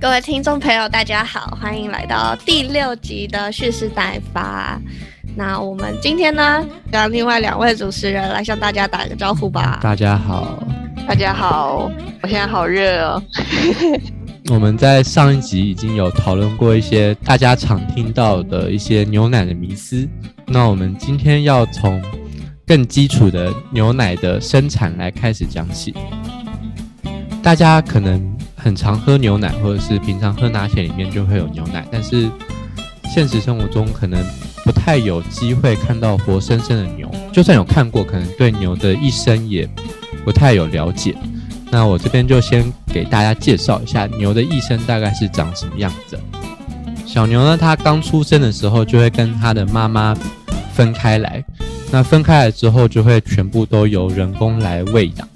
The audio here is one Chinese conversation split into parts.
各位听众朋友，大家好，欢迎来到第六集的蓄势待发。那我们今天呢，让另外两位主持人来向大家打个招呼吧。大家好，大家好，我现在好热哦。我们在上一集已经有讨论过一些大家常听到的一些牛奶的迷思，那我们今天要从更基础的牛奶的生产来开始讲起。大家可能很常喝牛奶，或者是平常喝拿铁里面就会有牛奶，但是现实生活中可能不太有机会看到活生生的牛，就算有看过，可能对牛的一生也不太有了解。那我这边就先给大家介绍一下牛的一生大概是长什么样子。小牛呢，它刚出生的时候就会跟它的妈妈分开来，那分开来之后就会全部都由人工来喂养。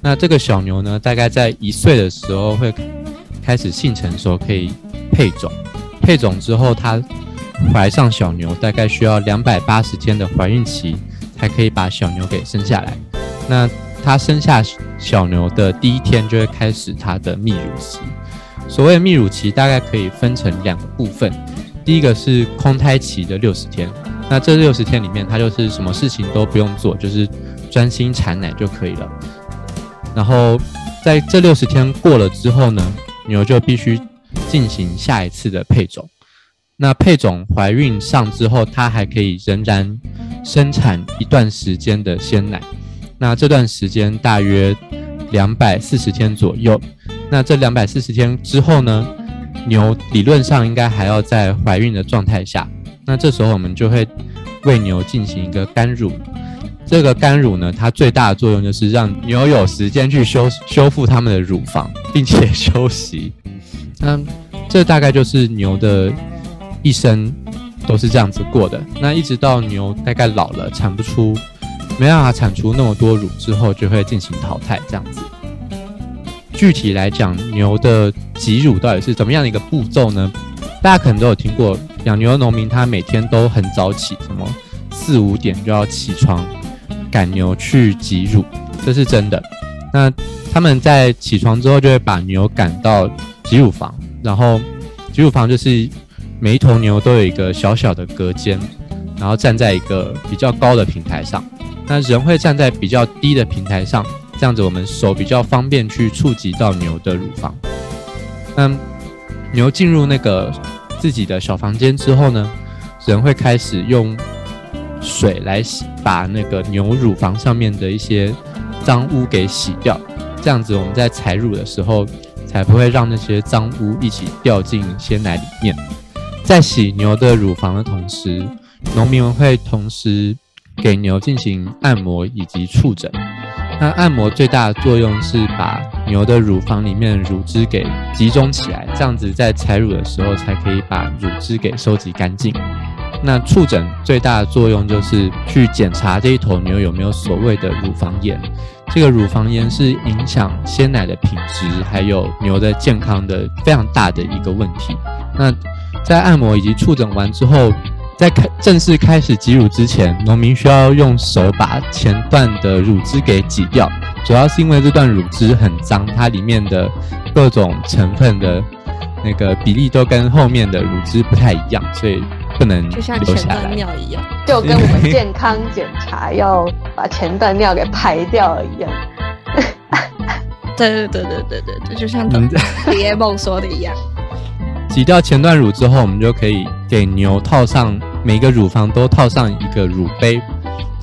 那这个小牛呢，大概在一岁的时候会开始性成熟，可以配种。配种之后，它怀上小牛，大概需要两百八十天的怀孕期，才可以把小牛给生下来。那它生下小牛的第一天，就会开始它的泌乳期。所谓泌乳期，大概可以分成两个部分。第一个是空胎期的六十天，那这六十天里面，它就是什么事情都不用做，就是专心产奶就可以了。然后在这六十天过了之后呢，牛就必须进行下一次的配种。那配种怀孕上之后，它还可以仍然生产一段时间的鲜奶。那这段时间大约两百四十天左右。那这两百四十天之后呢，牛理论上应该还要在怀孕的状态下。那这时候我们就会为牛进行一个干乳。这个干乳呢，它最大的作用就是让牛有时间去修修复它们的乳房，并且休息。那 这大概就是牛的一生都是这样子过的。那一直到牛大概老了，产不出，没办法产出那么多乳之后，就会进行淘汰这样子。具体来讲，牛的挤乳到底是怎么样的一个步骤呢？大家可能都有听过，养牛的农民他每天都很早起，什么四五点就要起床。赶牛去挤乳，这是真的。那他们在起床之后，就会把牛赶到挤乳房，然后挤乳房就是每一头牛都有一个小小的隔间，然后站在一个比较高的平台上。那人会站在比较低的平台上，这样子我们手比较方便去触及到牛的乳房。那牛进入那个自己的小房间之后呢，人会开始用。水来洗，把那个牛乳房上面的一些脏污给洗掉，这样子我们在采乳的时候才不会让那些脏污一起掉进鲜奶里面。在洗牛的乳房的同时，农民们会同时给牛进行按摩以及触诊。那按摩最大的作用是把牛的乳房里面的乳汁给集中起来，这样子在采乳的时候才可以把乳汁给收集干净。那触诊最大的作用就是去检查这一头牛有没有所谓的乳房炎。这个乳房炎是影响鲜奶的品质，还有牛的健康的非常大的一个问题。那在按摩以及触诊完之后，在开正式开始挤乳之前，农民需要用手把前段的乳汁给挤掉，主要是因为这段乳汁很脏，它里面的各种成分的那个比例都跟后面的乳汁不太一样，所以。不能就像前段尿一样，就跟我们健康检查要把前段尿给排掉一样。对对对对对对对，就像李叶梦说的一样。挤掉前段乳之后，我们就可以给牛套上每个乳房都套上一个乳杯。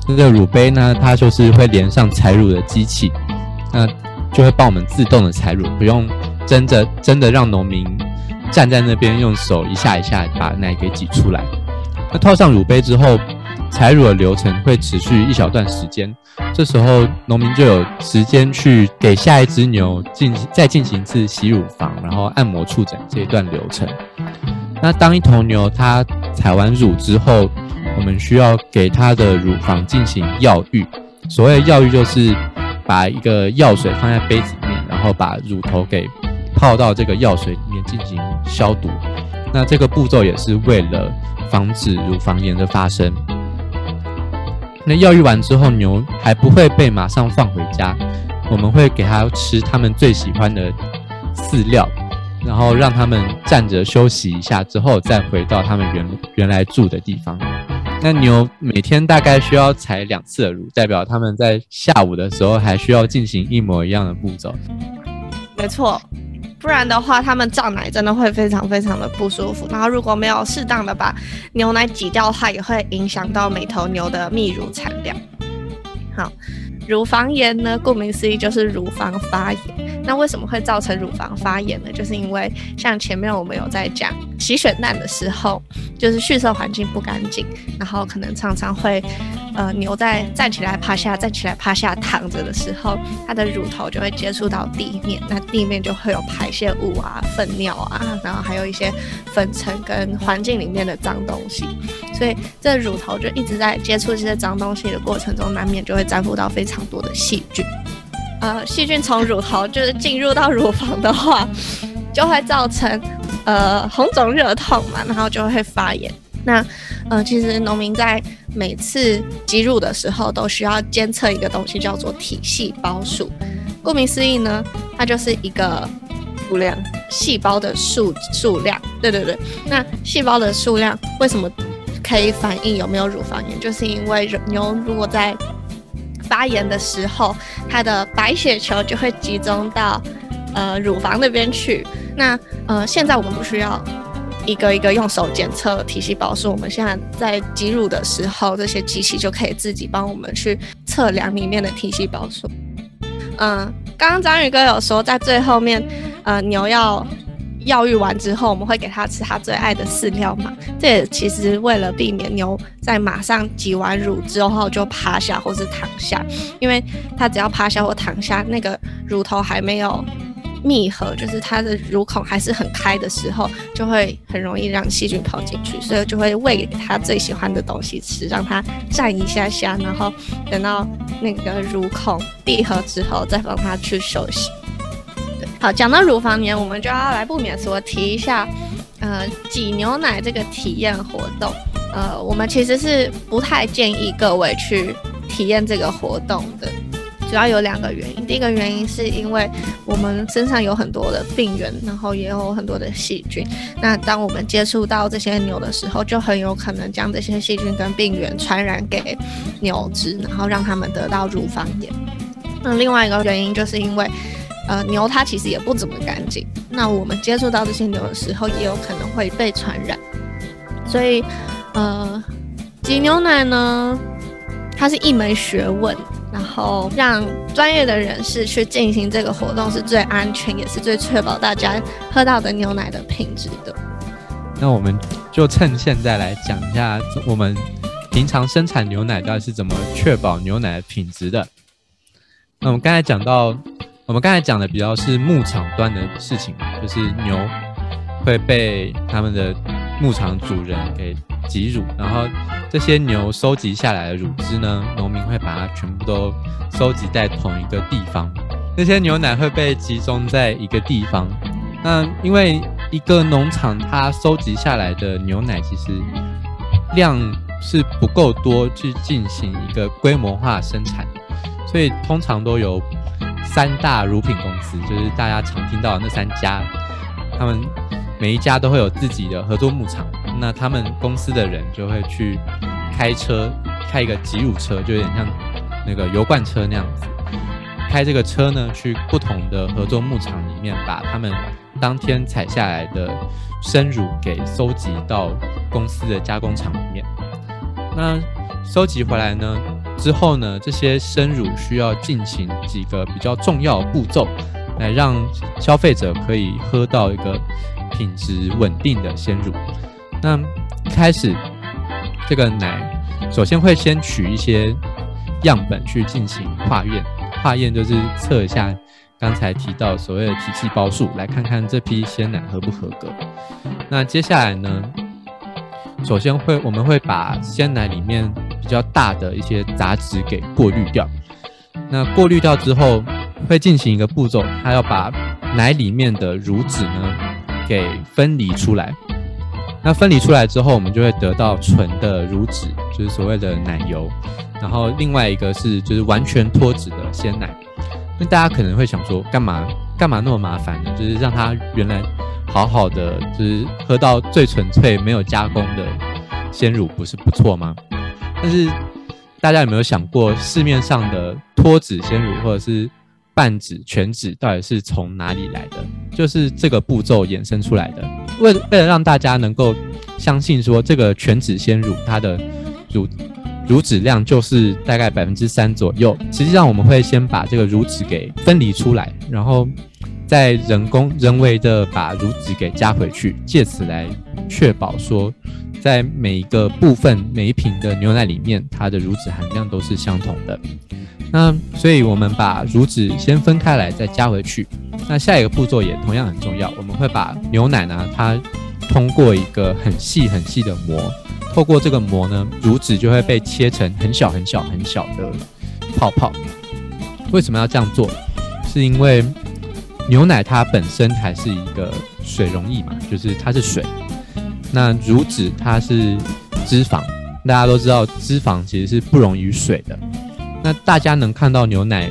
这个乳杯呢，它就是会连上采乳的机器，那就会帮我们自动的采乳，不用真的真的让农民。站在那边用手一下一下把奶给挤出来。那套上乳杯之后，采乳的流程会持续一小段时间。这时候农民就有时间去给下一只牛进再进行一次洗乳房，然后按摩触诊这一段流程。那当一头牛它采完乳之后，我们需要给它的乳房进行药浴。所谓药浴就是把一个药水放在杯子里面，然后把乳头给。泡到这个药水里面进行消毒，那这个步骤也是为了防止乳房炎的发生。那药浴完之后，牛还不会被马上放回家，我们会给它吃它们最喜欢的饲料。然后让他们站着休息一下之后，再回到他们原原来住的地方。那牛每天大概需要采两次的乳，代表他们在下午的时候还需要进行一模一样的步骤。没错，不然的话，他们胀奶真的会非常非常的不舒服。然后如果没有适当的把牛奶挤掉的话，也会影响到每头牛的泌乳产量。好。乳房炎呢，顾名思义就是乳房发炎。那为什么会造成乳房发炎呢？就是因为像前面我们有在讲洗血蛋的时候，就是畜舍环境不干净，然后可能常常会，呃，牛在站起来趴下、站起来趴下、躺着的时候，它的乳头就会接触到地面，那地面就会有排泄物啊、粪尿啊，然后还有一些粉尘跟环境里面的脏东西，所以这乳头就一直在接触这些脏东西的过程中，难免就会沾附到非常。多的细菌，呃，细菌从乳头就是进入到乳房的话，就会造成呃红肿热痛嘛，然后就会发炎。那呃，其实农民在每次挤乳的时候，都需要监测一个东西，叫做体细胞数。顾名思义呢，它就是一个数量细胞的数数量。对对对，那细胞的数量为什么可以反映有没有乳房炎？就是因为牛如果在发炎的时候，它的白血球就会集中到呃乳房那边去。那呃现在我们不需要一个一个用手检测体细胞数，我们现在在挤乳的时候，这些机器就可以自己帮我们去测量里面的体细胞数。嗯，刚刚章宇哥有说在最后面，呃牛要。药浴完之后，我们会给它吃它最爱的饲料嘛？这也其实为了避免牛在马上挤完乳之后就趴下或是躺下，因为它只要趴下或躺下，那个乳头还没有密合，就是它的乳孔还是很开的时候，就会很容易让细菌跑进去，所以就会喂给它最喜欢的东西吃，让它站一下下，然后等到那个乳孔闭合之后，再放它去休息。好，讲到乳房炎，我们就要来不免说提一下，呃，挤牛奶这个体验活动。呃，我们其实是不太建议各位去体验这个活动的，主要有两个原因。第一个原因是因为我们身上有很多的病原，然后也有很多的细菌。那当我们接触到这些牛的时候，就很有可能将这些细菌跟病原传染给牛只，然后让他们得到乳房炎。那另外一个原因就是因为。呃，牛它其实也不怎么干净，那我们接触到这些牛的时候，也有可能会被传染。所以，呃，挤牛奶呢，它是一门学问，然后让专业的人士去进行这个活动是最安全，也是最确保大家喝到的牛奶的品质的。那我们就趁现在来讲一下，我们平常生产牛奶到底是怎么确保牛奶的品质的。那我们刚才讲到。我们刚才讲的比较是牧场端的事情，就是牛会被他们的牧场主人给挤乳，然后这些牛收集下来的乳汁呢，农民会把它全部都收集在同一个地方，那些牛奶会被集中在一个地方。那因为一个农场它收集下来的牛奶其实量是不够多去进行一个规模化生产，所以通常都有。三大乳品公司就是大家常听到的那三家，他们每一家都会有自己的合作牧场，那他们公司的人就会去开车，开一个挤乳车，就有点像那个油罐车那样子，开这个车呢去不同的合作牧场里面，把他们当天采下来的生乳给收集到公司的加工厂里面。那收集回来呢？之后呢，这些生乳需要进行几个比较重要步骤，来让消费者可以喝到一个品质稳定的鲜乳。那一开始，这个奶首先会先取一些样本去进行化验，化验就是测一下刚才提到所谓的体细胞数，来看看这批鲜奶合不合格。那接下来呢，首先会我们会把鲜奶里面比较大的一些杂质给过滤掉，那过滤掉之后，会进行一个步骤，它要把奶里面的乳脂呢给分离出来。那分离出来之后，我们就会得到纯的乳脂，就是所谓的奶油。然后另外一个是就是完全脱脂的鲜奶。那大家可能会想说，干嘛干嘛那么麻烦呢？就是让它原来好好的就是喝到最纯粹没有加工的鲜乳，不是不错吗？但是大家有没有想过，市面上的脱脂鲜乳或者是半脂、全脂到底是从哪里来的？就是这个步骤衍生出来的。为为了让大家能够相信说这个全脂鲜乳它的乳乳脂量就是大概百分之三左右，实际上我们会先把这个乳脂给分离出来，然后再人工人为的把乳脂给加回去，借此来确保说在每一个部分每一瓶的牛奶里面，它的乳脂含量都是相同的。那所以我们把乳脂先分开来，再加回去。那下一个步骤也同样很重要，我们会把牛奶呢，它通过一个很细很细的膜。透过这个膜呢，乳脂就会被切成很小很小很小的泡泡。为什么要这样做？是因为牛奶它本身还是一个水溶液嘛，就是它是水。那乳脂它是脂肪，大家都知道脂肪其实是不溶于水的。那大家能看到牛奶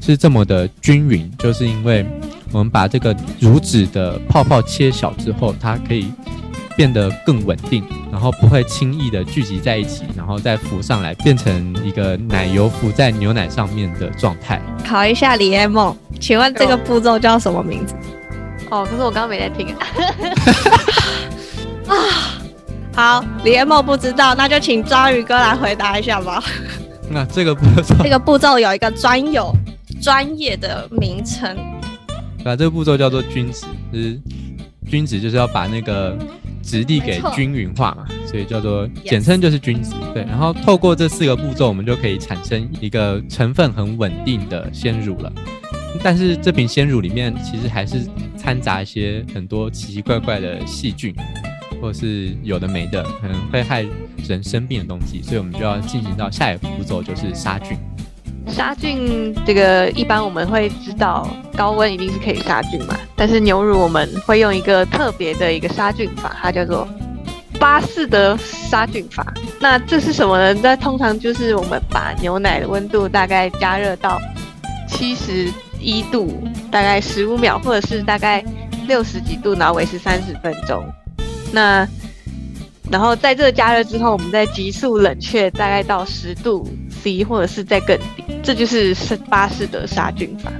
是这么的均匀，就是因为我们把这个乳脂的泡泡切小之后，它可以。变得更稳定，然后不会轻易的聚集在一起，然后再浮上来，变成一个奶油浮在牛奶上面的状态。考一下李艾梦，请问这个步骤叫什么名字？哦，可是我刚刚没在听。啊，好，李艾梦不知道，那就请章鱼哥来回答一下吧。那这个步骤，这个步骤有一个专有、专业的名称。把这个步骤叫做均值，就是均值就是要把那个。质地给均匀化嘛，所以叫做简称就是均值。对，然后透过这四个步骤，我们就可以产生一个成分很稳定的鲜乳了。但是这瓶鲜乳里面其实还是掺杂一些很多奇奇怪怪的细菌，或是有的没的，可能会害人生病的东西。所以我们就要进行到下一个步骤，就是杀菌。杀菌这个一般我们会知道高温一定是可以杀菌嘛，但是牛乳我们会用一个特别的一个杀菌法，它叫做巴氏的杀菌法。那这是什么呢？那通常就是我们把牛奶的温度大概加热到七十一度，大概十五秒，或者是大概六十几度，然后维持三十分钟。那然后在这个加热之后，我们再急速冷却，大概到十度 C 或者是再更低，这就是巴氏的杀菌法。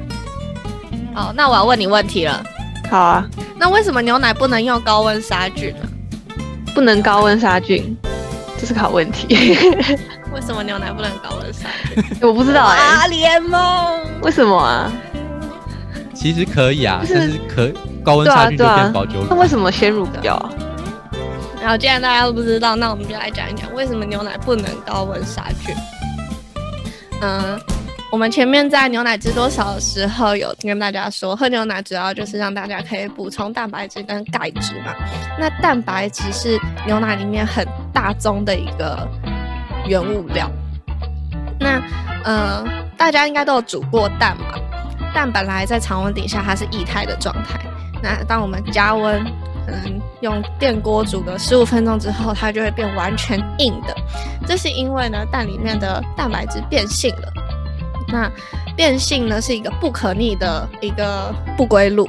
好，那我要问你问题了。好啊，那为什么牛奶不能用高温杀菌呢？不能高温杀菌，这是个好问题。为什么牛奶不能高温杀菌？我不知道哎。阿联盟？为什么啊？其实可以啊，但是可高温杀菌就变保酒乳。那为什么鲜乳不要？然后既然大家都不知道，那我们就来讲一讲为什么牛奶不能高温杀菌。嗯，我们前面在牛奶知多少的时候有跟大家说，喝牛奶主要就是让大家可以补充蛋白质跟钙质嘛。那蛋白质是牛奶里面很大宗的一个原物料。那呃，大家应该都有煮过蛋嘛？蛋本来在常温底下它是液态的状态，那当我们加温。可能用电锅煮个十五分钟之后，它就会变完全硬的。这是因为呢，蛋里面的蛋白质变性了。那变性呢，是一个不可逆的一个不归路。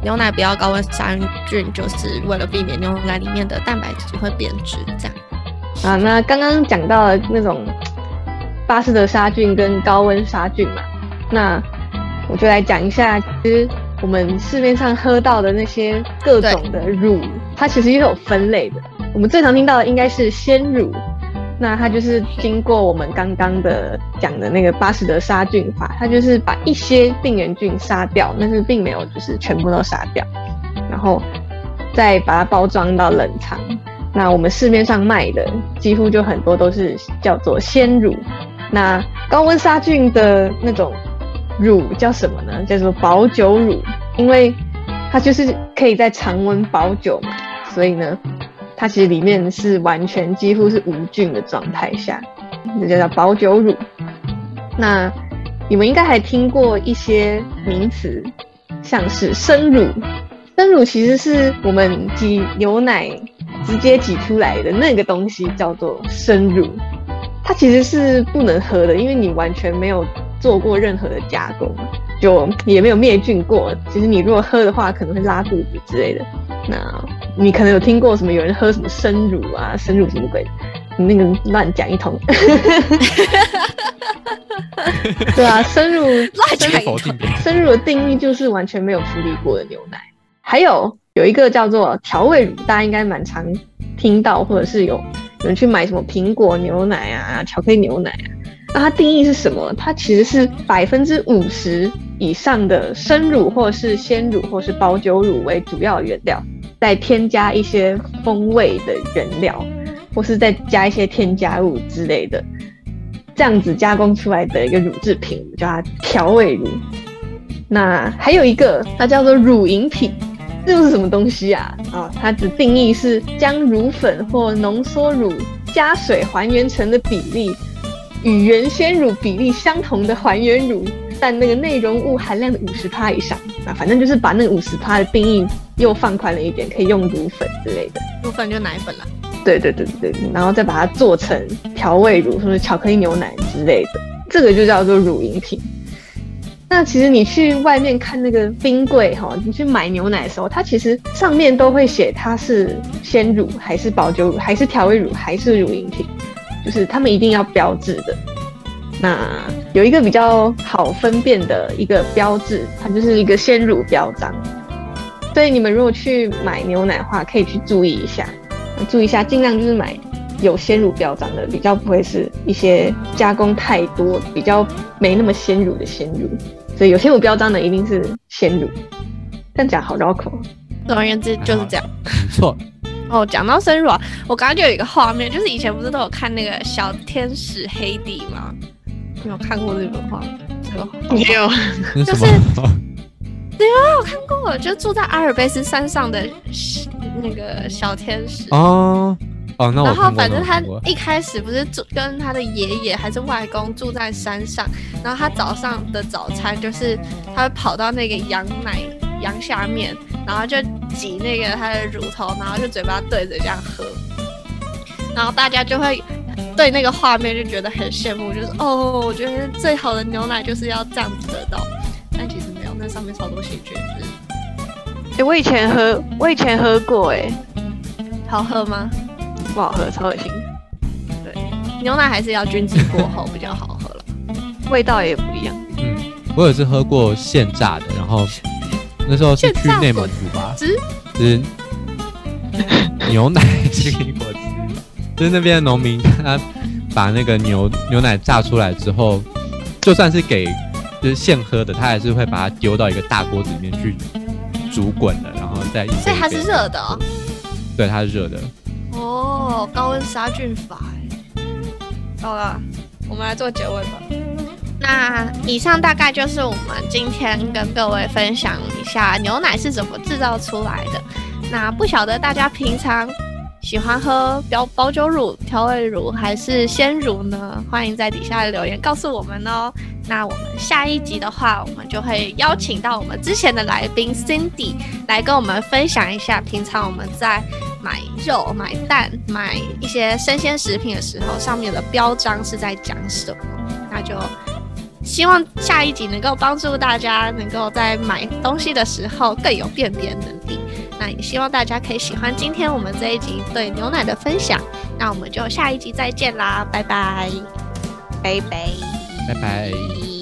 牛奶不要高温杀菌，就是为了避免牛奶里面的蛋白质会变质。这样啊，那刚刚讲到了那种巴氏的杀菌跟高温杀菌嘛，那我就来讲一下，其实。我们市面上喝到的那些各种的乳，它其实也有分类的。我们最常听到的应该是鲜乳，那它就是经过我们刚刚的讲的那个巴斯德杀菌法，它就是把一些病原菌杀掉，但是并没有就是全部都杀掉，然后再把它包装到冷藏。那我们市面上卖的几乎就很多都是叫做鲜乳。那高温杀菌的那种。乳叫什么呢？叫做保酒乳，因为它就是可以在常温保酒嘛，所以呢，它其实里面是完全几乎是无菌的状态下，这就叫保酒乳。那你们应该还听过一些名词，像是生乳，生乳其实是我们挤牛奶直接挤出来的那个东西，叫做生乳，它其实是不能喝的，因为你完全没有。做过任何的加工，就也没有灭菌过。其实你如果喝的话，可能会拉肚子之类的。那你可能有听过什么有人喝什么生乳啊，生乳什么鬼？你那个乱讲一通。对啊，生乳乱讲一通。生乳的定义就是完全没有处理过的牛奶。还有有一个叫做调味乳，大家应该蛮常听到，或者是有有人去买什么苹果牛奶啊、巧克力牛奶啊。那它定义是什么？它其实是百分之五十以上的生乳，或是鲜乳，或是保酒乳为主要原料，再添加一些风味的原料。或是再加一些添加物之类的，这样子加工出来的一个乳制品，我们叫它调味乳。那还有一个，它叫做乳饮品，这又是什么东西啊？啊，它的定义是将乳粉或浓缩乳加水还原成的比例与原鲜乳比例相同的还原乳，但那个内容物含量的五十帕以上啊，反正就是把那个五十帕的定义又放宽了一点，可以用乳粉之类的。乳粉就奶粉了。对对对对，然后再把它做成调味乳，或者巧克力牛奶之类的，这个就叫做乳饮品。那其实你去外面看那个冰柜哈，你去买牛奶的时候，它其实上面都会写它是鲜乳还是保酒乳，还是调味乳，还是乳饮品，就是他们一定要标志的。那有一个比较好分辨的一个标志，它就是一个鲜乳标章。所以你们如果去买牛奶的话，可以去注意一下。注意一下，尽量就是买有鲜乳标章的，比较不会是一些加工太多、比较没那么鲜乳的鲜乳。所以有些我标章的一定是鲜乳。这样讲好绕口。总而言之就是这样。没错。哦，讲到生乳啊，我刚刚就有一个画面，就是以前不是都有看那个小天使黑底吗？你有看过这本画？这个没有，就是。对啊，我看过，就住在阿尔卑斯山上的。那个小天使哦哦，那然后反正他一开始不是住跟他的爷爷还是外公住在山上，然后他早上的早餐就是他会跑到那个羊奶羊下面，然后就挤那个他的乳头，然后就嘴巴对着这样喝，然后大家就会对那个画面就觉得很羡慕，就是哦，我觉得最好的牛奶就是要这样子得到，但其实没有，那上面超多细菌。哎，我以前喝，我以前喝过，哎，好喝吗？不好喝，超恶心。对，牛奶还是要均质过后比较好喝了，味道也不一样。嗯，我也是喝过现榨的，然后那时候是去内蒙古吧，就是 牛奶果汁，就是那边的农民他把那个牛牛奶榨出来之后，就算是给就是现喝的，他还是会把它丢到一个大锅子里面去。煮滚的，然后再一所以它是热的哦。对，它是热的。哦，高温杀菌法。好了，我们来做结尾吧。那以上大概就是我们今天跟各位分享一下牛奶是怎么制造出来的。那不晓得大家平常喜欢喝标保酒乳、调味乳还是鲜乳呢？欢迎在底下留言告诉我们哦。那我们下一集的话，我们就会邀请到我们之前的来宾 Cindy 来跟我们分享一下，平常我们在买肉、买蛋、买一些生鲜食品的时候，上面的标章是在讲什么。那就希望下一集能够帮助大家，能够在买东西的时候更有辨别能力。那也希望大家可以喜欢今天我们这一集对牛奶的分享。那我们就下一集再见啦，拜拜，拜拜。拜拜。